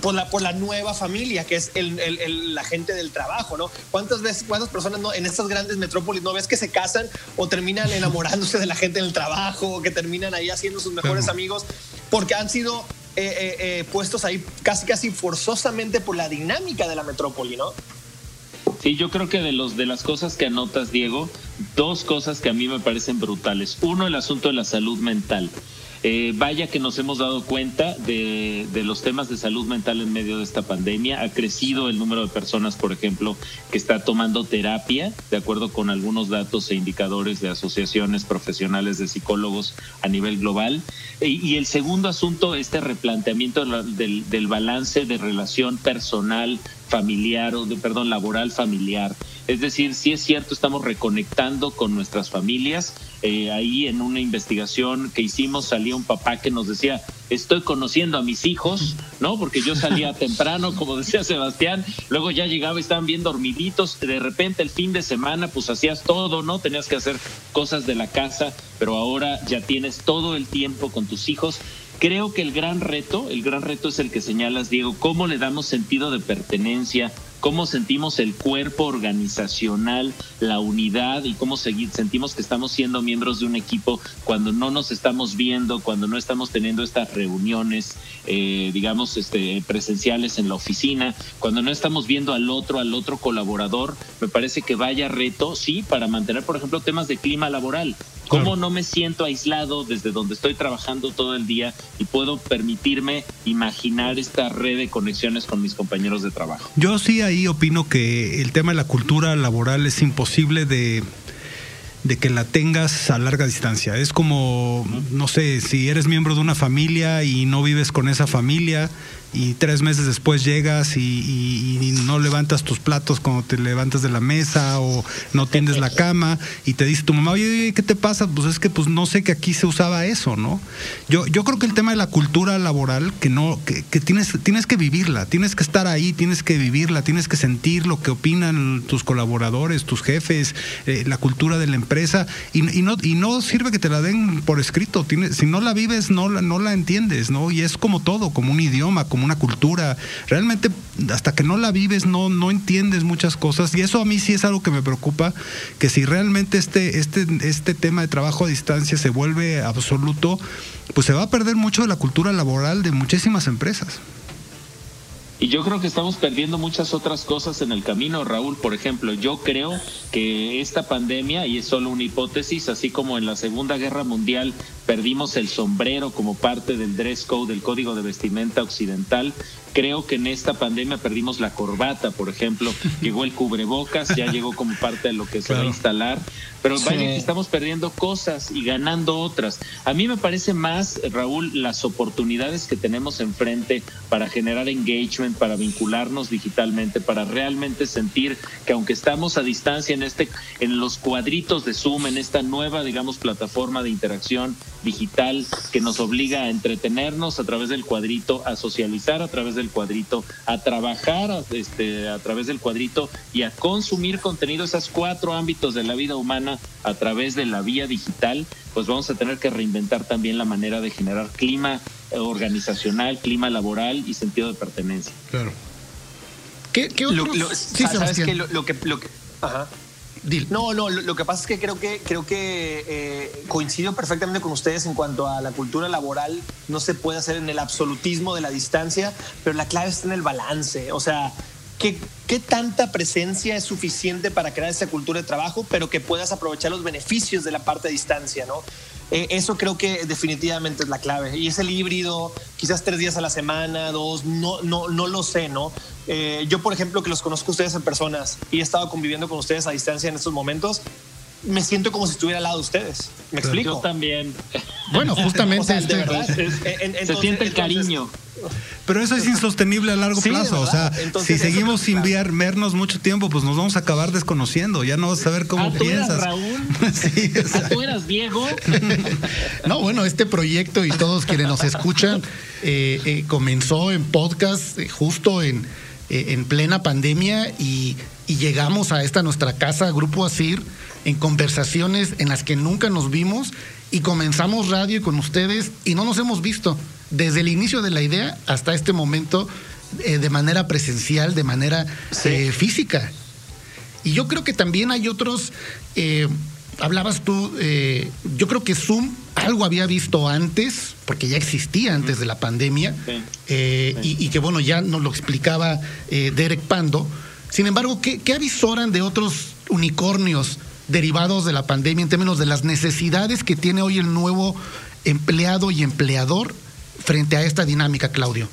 por, la, por la nueva familia, que es la gente del trabajo, ¿no? ¿Cuántas veces, cuántas personas no, en estas grandes metrópolis no ves que se casan o terminan enamorándose de la gente del trabajo o que terminan ahí haciendo sus mejores amigos porque han sido puestos ahí casi casi forzosamente por la dinámica de la metrópoli, ¿no? Sí, yo creo que de los de las cosas que anotas, Diego, dos cosas que a mí me parecen brutales. Uno, el asunto de la salud mental. Eh, vaya que nos hemos dado cuenta de, de, los temas de salud mental en medio de esta pandemia. Ha crecido el número de personas, por ejemplo, que está tomando terapia, de acuerdo con algunos datos e indicadores de asociaciones profesionales de psicólogos a nivel global. Y, el segundo asunto, este replanteamiento del, del balance de relación personal, familiar, o de, perdón, laboral familiar. Es decir, si es cierto, estamos reconectando con nuestras familias. Eh, ahí en una investigación que hicimos salía un papá que nos decía, estoy conociendo a mis hijos, ¿no? Porque yo salía (laughs) temprano, como decía Sebastián, luego ya llegaba y estaban bien dormiditos, de repente el fin de semana pues hacías todo, ¿no? Tenías que hacer cosas de la casa, pero ahora ya tienes todo el tiempo con tus hijos Creo que el gran reto, el gran reto es el que señalas, Diego, cómo le damos sentido de pertenencia, cómo sentimos el cuerpo organizacional, la unidad y cómo sentimos que estamos siendo miembros de un equipo cuando no nos estamos viendo, cuando no estamos teniendo estas reuniones, eh, digamos, este, presenciales en la oficina, cuando no estamos viendo al otro, al otro colaborador, me parece que vaya reto, sí, para mantener, por ejemplo, temas de clima laboral. ¿Cómo no me siento aislado desde donde estoy trabajando todo el día y puedo permitirme imaginar esta red de conexiones con mis compañeros de trabajo? Yo sí ahí opino que el tema de la cultura laboral es imposible de de que la tengas a larga distancia. Es como, no sé, si eres miembro de una familia y no vives con esa familia, y tres meses después llegas y, no levantas tus platos cuando te levantas de la mesa o no tiendes la cama y te dice tu mamá, oye, ¿qué te pasa? Pues es que pues no sé que aquí se usaba eso, ¿no? Yo, yo creo que el tema de la cultura laboral, que no, que, tienes, tienes que vivirla, tienes que estar ahí, tienes que vivirla, tienes que sentir lo que opinan tus colaboradores, tus jefes, eh, la cultura de la empresa, y, no, y no sirve que te la den por escrito, si no la vives, no la, no la entiendes, ¿no? Y es como todo, como un idioma, como una cultura. Realmente hasta que no la vives no, no entiendes muchas cosas y eso a mí sí es algo que me preocupa, que si realmente este, este, este tema de trabajo a distancia se vuelve absoluto, pues se va a perder mucho de la cultura laboral de muchísimas empresas. Y yo creo que estamos perdiendo muchas otras cosas en el camino, Raúl. Por ejemplo, yo creo que esta pandemia, y es solo una hipótesis, así como en la Segunda Guerra Mundial perdimos el sombrero como parte del dress code, del código de vestimenta occidental, creo que en esta pandemia perdimos la corbata, por ejemplo, (laughs) llegó el cubrebocas, ya llegó como parte de lo que se va a instalar, pero vaya que estamos perdiendo cosas y ganando otras. A mí me parece más, Raúl, las oportunidades que tenemos enfrente para generar engagement, para vincularnos digitalmente, para realmente sentir que aunque estamos a distancia en este, en los cuadritos de Zoom, en esta nueva, digamos, plataforma de interacción digital que nos obliga a entretenernos a través del cuadrito, a socializar a través del cuadrito, a trabajar este, a través del cuadrito y a consumir contenido, esas cuatro ámbitos de la vida humana a través de la vía digital, pues vamos a tener que reinventar también la manera de generar clima eh, organizacional, clima laboral y sentido de pertenencia. Claro. ¿Qué, qué otro? sí, ¿sabes que lo, que, lo que ajá. No, no, lo, que pasa es que creo que, creo que eh, coincido perfectamente con ustedes en cuanto a la cultura laboral. No se puede hacer en el absolutismo de la distancia, pero la clave está en el balance. O sea, ¿qué, qué tanta presencia es suficiente para crear esa cultura de trabajo, pero que puedas aprovechar los beneficios de la parte de distancia, ¿no? Eh, eso creo que definitivamente es la clave. Y es el híbrido, quizás tres días a la semana, dos, no, no, no lo sé, ¿no? Eh, yo, por ejemplo, que los conozco a ustedes en personas y he estado conviviendo con ustedes a distancia en estos momentos, me siento como si estuviera al lado de ustedes. ¿Me explico? Yo también. Bueno, justamente (laughs) O sea, este- de verdad. Se siente el entonces- cariño. Pero eso es insostenible a largo Sí, plazo. O sea, si seguimos sin ver- vernos mucho tiempo, pues nos vamos a acabar desconociendo. Ya no vas a saber cómo Ah, ¿tú eras piensas. Raúl? (laughs) sí, Ah, exacto. ¿Tú eras Diego? (laughs) No, bueno, este proyecto y todos quienes nos escuchan eh, eh, comenzó en podcast eh, justo en, eh, en plena pandemia y, y llegamos a esta nuestra casa, Grupo Asir, en conversaciones en las que nunca nos vimos y comenzamos radio con ustedes y no nos hemos visto desde el inicio de la idea hasta este momento eh, de manera presencial, de manera eh, física. Y yo creo que también hay otros, eh, hablabas tú, yo creo que Zoom algo había visto antes, porque ya existía antes de la pandemia, Sí. Sí. Y, y que bueno, ya nos lo explicaba Derek Pando. Sin embargo, ¿qué, qué avisoran de otros unicornios derivados de la pandemia en términos de las necesidades que tiene hoy el nuevo empleado y empleador frente a esta dinámica, Claudio?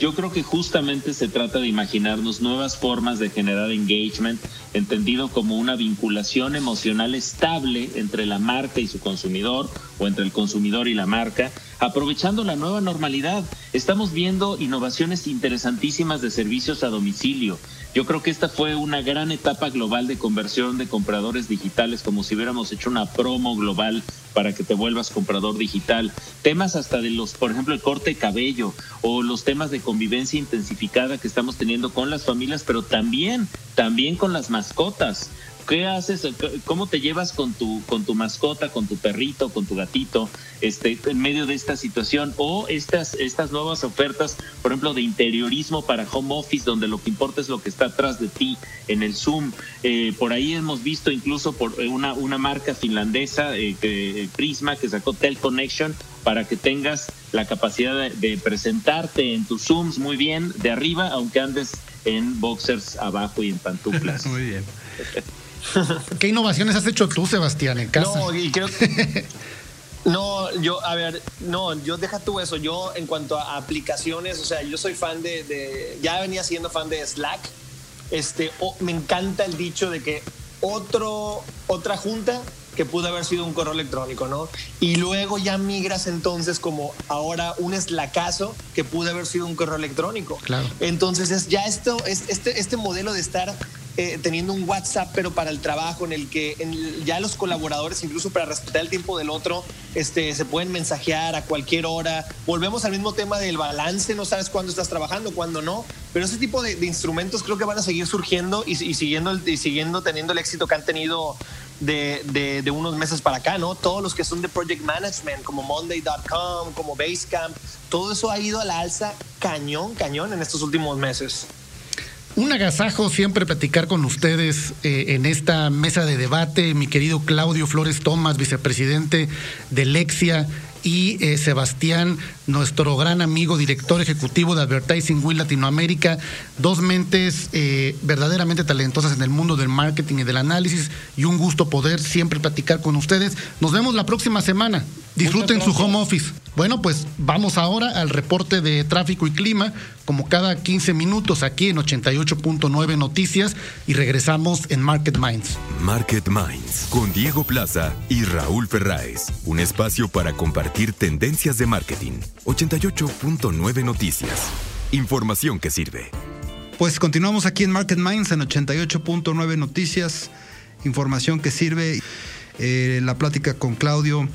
Yo creo que justamente se trata de imaginarnos nuevas formas de generar engagement, entendido como una vinculación emocional estable entre la marca y su consumidor o entre el consumidor y la marca, aprovechando la nueva normalidad. Estamos viendo innovaciones interesantísimas de servicios a domicilio. Yo creo que esta fue una gran etapa global de conversión de compradores digitales, como si hubiéramos hecho una promo global para que te vuelvas comprador digital. Temas hasta de los, por ejemplo, el corte de cabello o los temas de convivencia intensificada que estamos teniendo con las familias, pero también, también con las mascotas. ¿Qué haces? ¿Cómo te llevas con tu, con tu mascota, con tu perrito, con tu gatito, este, en medio de esta situación? O estas, estas nuevas ofertas, por ejemplo, de interiorismo para home office, donde lo que importa es lo que está atrás de ti en el Zoom. Eh, por ahí hemos visto incluso por una, una marca finlandesa, eh, que, Prisma, que sacó Tel Connection, para que tengas la capacidad de, de presentarte en tus Zooms muy bien de arriba, aunque andes en boxers abajo y en pantuflas. (laughs) Muy bien. (laughs) ¿Qué innovaciones has hecho tú, Sebastián, en casa? No, y creo (laughs) No, yo, a ver, no, yo deja tú eso. Yo, en cuanto a aplicaciones, o sea, yo soy fan de. de- ya venía siendo fan de Slack. Este, o- me encanta el dicho de que otro, otra junta que pudo haber sido un correo electrónico, ¿no? Y luego ya migras entonces como ahora un Slackazo que pudo haber sido un correo electrónico. Claro. Entonces es ya esto, es este, este modelo de estar eh, teniendo un WhatsApp, pero para el trabajo, en el que ya los colaboradores, incluso para respetar el tiempo del otro, este, se pueden mensajear a cualquier hora. Volvemos al mismo tema del balance, no sabes cuándo estás trabajando, cuándo no. Pero ese tipo de, instrumentos creo que van a seguir surgiendo y, siguiendo, y siguiendo teniendo el éxito que han tenido de unos meses para acá, ¿no? Todos los que son de Project Management, como Monday.com, como Basecamp, todo eso ha ido a la alza cañón, cañón en estos últimos meses. Un agasajo siempre platicar con ustedes eh, en esta mesa de debate, mi querido Claudio Flores Tomás, vicepresidente de Lexia, y eh, Sebastián, nuestro gran amigo, director ejecutivo de Advertising Will Latinoamérica, dos mentes eh, verdaderamente talentosas en el mundo del marketing y del análisis, y un gusto poder siempre platicar con ustedes. Nos vemos la próxima semana. Disfruten su home office. Bueno, pues vamos ahora al reporte de tráfico y clima, como cada 15 minutos aquí en 88.9 Noticias y regresamos en Market Minds. Market Minds con Diego Plaza y Raúl Ferráez. Un espacio para compartir tendencias de marketing. 88.9 Noticias. Información que sirve. Pues continuamos aquí en Market Minds en 88.9 Noticias, información que sirve. Eh, la plática con Claudio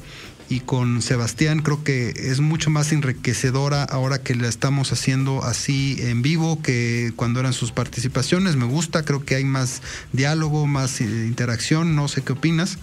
y con Sebastián creo que es mucho más enriquecedora ahora que la estamos haciendo así en vivo que cuando eran sus participaciones. Me gusta, creo que hay más diálogo, más eh, interacción. No sé qué opinas.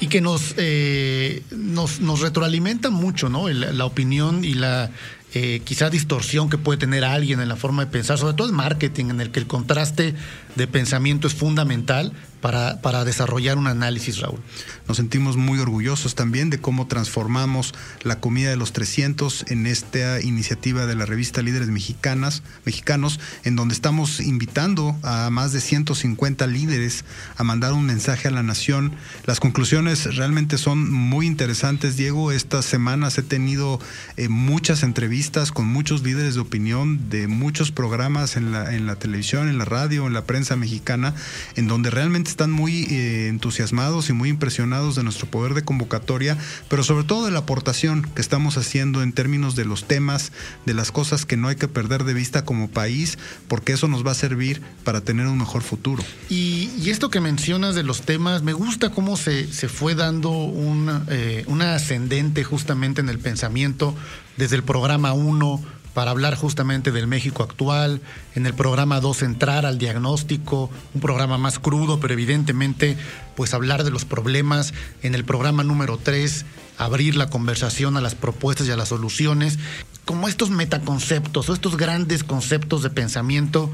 Y que nos, eh, nos, nos retroalimenta mucho, ¿no? La opinión y la eh, quizá distorsión que puede tener alguien en la forma de pensar, sobre todo en marketing, en el que el contraste de pensamiento es fundamental, para, desarrollar un análisis, Raúl. Nos sentimos muy orgullosos también de cómo transformamos la comida de los 300 en esta iniciativa de la revista Líderes Mexicanas, Mexicanos, en donde estamos invitando a más de 150 líderes a mandar un mensaje a la nación. Las conclusiones realmente son muy interesantes, Diego. Estas semanas he tenido eh, muchas entrevistas con muchos líderes de opinión de muchos programas en en la televisión, en la radio, en la prensa mexicana, en donde realmente están muy eh, entusiasmados y muy impresionados de nuestro poder de convocatoria, pero sobre todo de la aportación que estamos haciendo en términos de los temas, de las cosas que no hay que perder de vista como país, porque eso nos va a servir para tener un mejor futuro. Y, esto que mencionas de los temas, me gusta cómo se, se fue dando una, eh, ascendente justamente en el pensamiento desde el programa 1 para hablar justamente del México actual, en el programa 2 entrar al diagnóstico, un programa más crudo, pero evidentemente pues hablar de los problemas, en el programa número 3 abrir la conversación a las propuestas y a las soluciones, como estos metaconceptos o estos grandes conceptos de pensamiento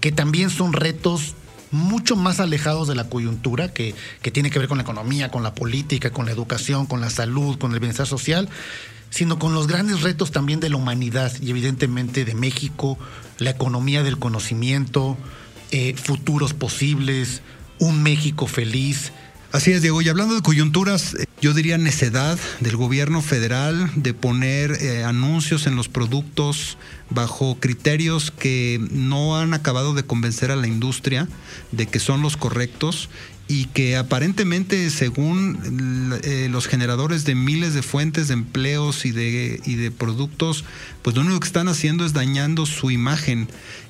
que también son retos mucho más alejados de la coyuntura, que, que tiene que ver con la economía, con la política, con la educación, con la salud, con el bienestar social, sino con los grandes retos también de la humanidad y evidentemente de México, la economía del conocimiento, eh, futuros posibles, un México feliz. Así es, Diego. Y hablando de coyunturas, eh, yo diría necedad del gobierno federal de poner eh, anuncios en los productos bajo criterios que no han acabado de convencer a la industria de que son los correctos y que aparentemente según eh, los generadores de miles de fuentes de empleos y de, y de productos, pues lo único que están haciendo es dañando su imagen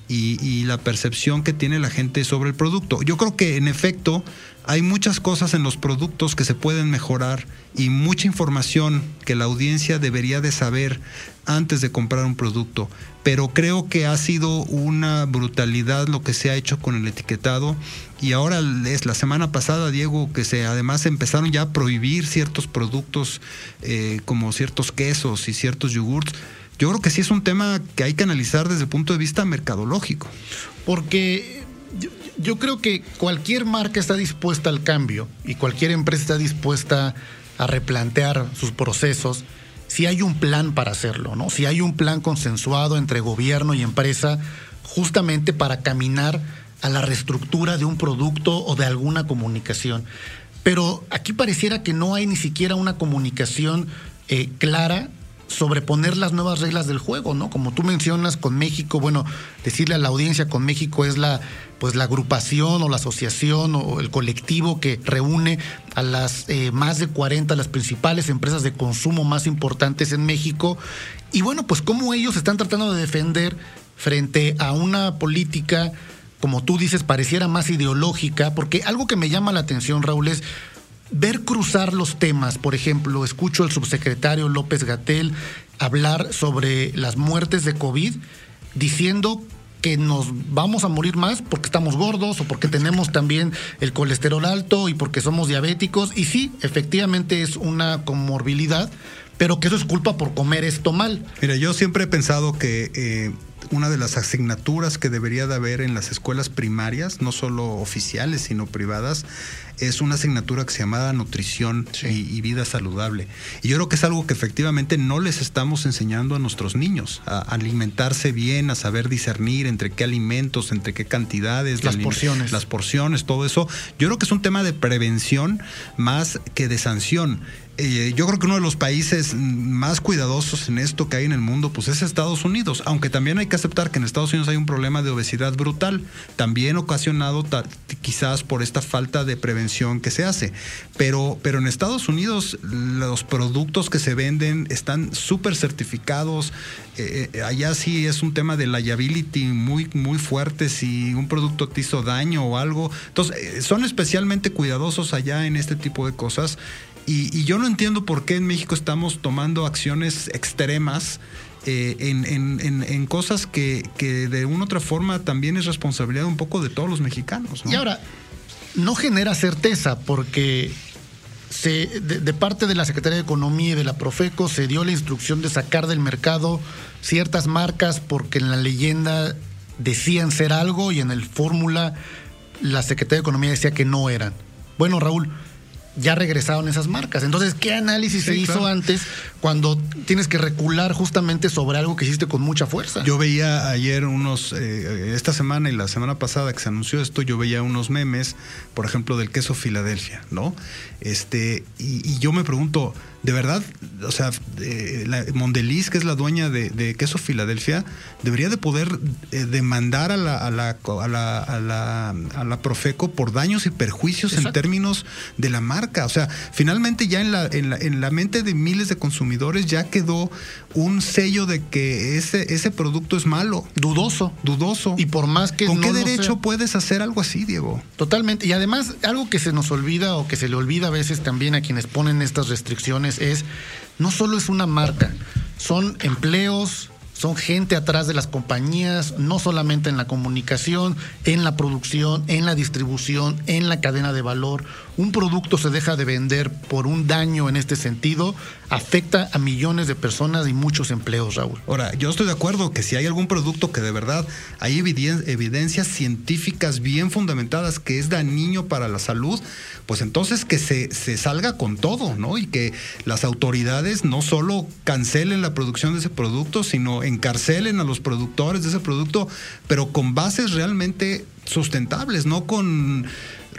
y, y, la percepción que tiene la gente sobre el producto. Yo creo que en efecto hay muchas cosas en los productos que se pueden mejorar y mucha información que la audiencia debería de saber antes de comprar un producto. Pero creo que ha sido una brutalidad lo que se ha hecho con el etiquetado. Y ahora es la semana pasada, Diego, que se además empezaron ya a prohibir ciertos productos eh, como ciertos quesos y ciertos yogurts. Yo creo que sí es un tema que hay que analizar desde el punto de vista mercadológico. Porque yo creo que cualquier marca está dispuesta al cambio y cualquier empresa está dispuesta a replantear sus procesos si hay un plan para hacerlo, ¿no? Si hay un plan consensuado entre gobierno y empresa justamente para caminar a la reestructura de un producto o de alguna comunicación. Pero aquí pareciera que no hay ni siquiera una comunicación eh, clara sobreponer las nuevas reglas del juego, ¿no? Como tú mencionas con México, bueno, decirle a la audiencia con México es la pues la agrupación o la asociación o el colectivo que reúne a las eh, más de 40 las principales empresas de consumo más importantes en México y bueno, pues cómo ellos están tratando de defender frente a una política como tú dices pareciera más ideológica, porque algo que me llama la atención, Raúl, es ver cruzar los temas. Por ejemplo, escucho al subsecretario López Gatel hablar sobre las muertes de COVID, diciendo que nos vamos a morir más porque estamos gordos o porque tenemos también el colesterol alto y porque somos diabéticos. Y sí, efectivamente es una comorbilidad, pero que eso es culpa por comer esto mal. Mira, yo siempre he pensado que eh, una de las asignaturas que debería de haber en las escuelas primarias, no solo oficiales, sino privadas, es una asignatura que se llama nutrición y, vida saludable. Y yo creo que es algo que efectivamente no les estamos enseñando a nuestros niños, a, alimentarse bien, a saber discernir entre qué alimentos, entre qué cantidades, las porciones. Las porciones, todo eso. Yo creo que es un tema de prevención más que de sanción. Eh, yo creo que uno de los países más cuidadosos en esto que hay en el mundo, pues es Estados Unidos, aunque también hay que aceptar que en Estados Unidos hay un problema de obesidad brutal, también ocasionado quizás por esta falta de prevención que se hace. Pero, pero en Estados Unidos los productos que se venden están súper certificados, eh, eh, allá sí es un tema de liability muy, muy fuerte si un producto te hizo daño o algo. Entonces, son especialmente cuidadosos allá en este tipo de cosas y, yo no entiendo por qué en México estamos tomando acciones extremas eh, en, cosas que, de una u otra forma también es responsabilidad un poco de todos los mexicanos. Y ahora, no genera certeza porque se, de, parte de la Secretaría de Economía y de la Profeco se dio la instrucción de sacar del mercado ciertas marcas porque en la leyenda decían ser algo y en el fórmula la Secretaría de Economía decía que no eran. Bueno, Raúl, ya regresaron esas marcas. Entonces, ¿qué análisis se hizo antes cuando tienes que recular justamente sobre algo que hiciste con mucha fuerza? Yo veía ayer unos, eh, esta semana y la semana pasada que se anunció esto, yo veía unos memes, por ejemplo, del queso Filadelfia, ¿no? Este, y yo me pregunto, de verdad, o sea, eh, la Mondeliz, que es la dueña de, Queso Filadelfia, debería de poder eh, demandar a la, a, la, a, la, a, la, a la Profeco por daños y perjuicios en términos de la marca. O sea, finalmente ya en la, en la, en la mente de miles de consumidores ya quedó un sello de que ese, ese producto es malo. Dudoso. Dudoso. Y por más que... ¿Con qué derecho puedes hacer algo así, Diego? Totalmente. Y además, algo que se nos olvida o que se le olvida a veces también a quienes ponen estas restricciones es, no solo es una marca, son empleos, son gente atrás de las compañías, no solamente en la comunicación, en la producción, en la distribución, en la cadena de valor. Un producto se deja de vender por un daño en este sentido, afecta a millones de personas y muchos empleos, Raúl. Ahora, yo estoy de acuerdo que si hay algún producto que de verdad hay evidencias científicas bien fundamentadas que es dañino para la salud, pues entonces que se, se salga con todo, ¿no? Y que las autoridades no solo cancelen la producción de ese producto, sino encarcelen a los productores de ese producto, pero con bases realmente sustentables, no con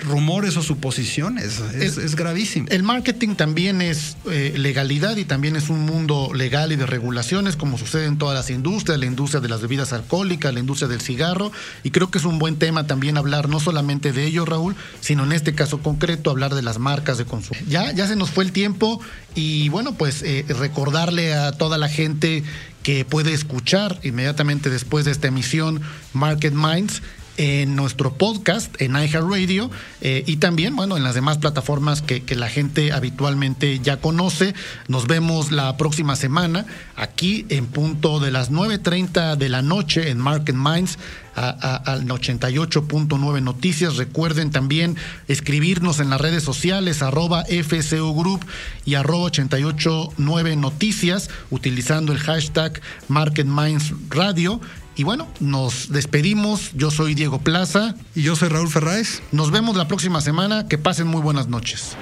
rumores o suposiciones. Es, gravísimo. El marketing también es eh, legalidad y también es un mundo legal y de regulaciones, como sucede en todas las industrias, la industria de las bebidas alcohólicas, la industria del cigarro. Y creo que es un buen tema también hablar no solamente de ello, Raúl, sino en este caso concreto hablar de las marcas de consumo. Ya, ya se nos fue el tiempo y bueno, pues eh, recordarle a toda la gente que puede escuchar inmediatamente después de esta emisión Market Minds en nuestro podcast, en iHeartRadio, eh, y también, bueno, en las demás plataformas que, la gente habitualmente ya conoce. Nos vemos la próxima semana aquí en punto de las 9.30 de la noche en Market Minds al 88.9 Noticias. Recuerden también escribirnos en las redes sociales, arroba FCU Group y arroba 889 Noticias, utilizando el hashtag Market Minds Radio. Y bueno, nos despedimos. Yo soy Diego Plaza. Y yo soy Raúl Ferráez. Nos vemos la próxima semana. Que pasen muy buenas noches.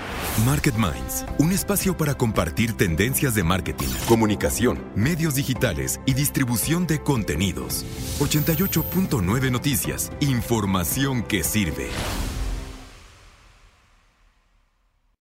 Market Minds, un espacio para compartir tendencias de marketing, comunicación, medios digitales y distribución de contenidos. 88.9 Noticias. Información que sirve.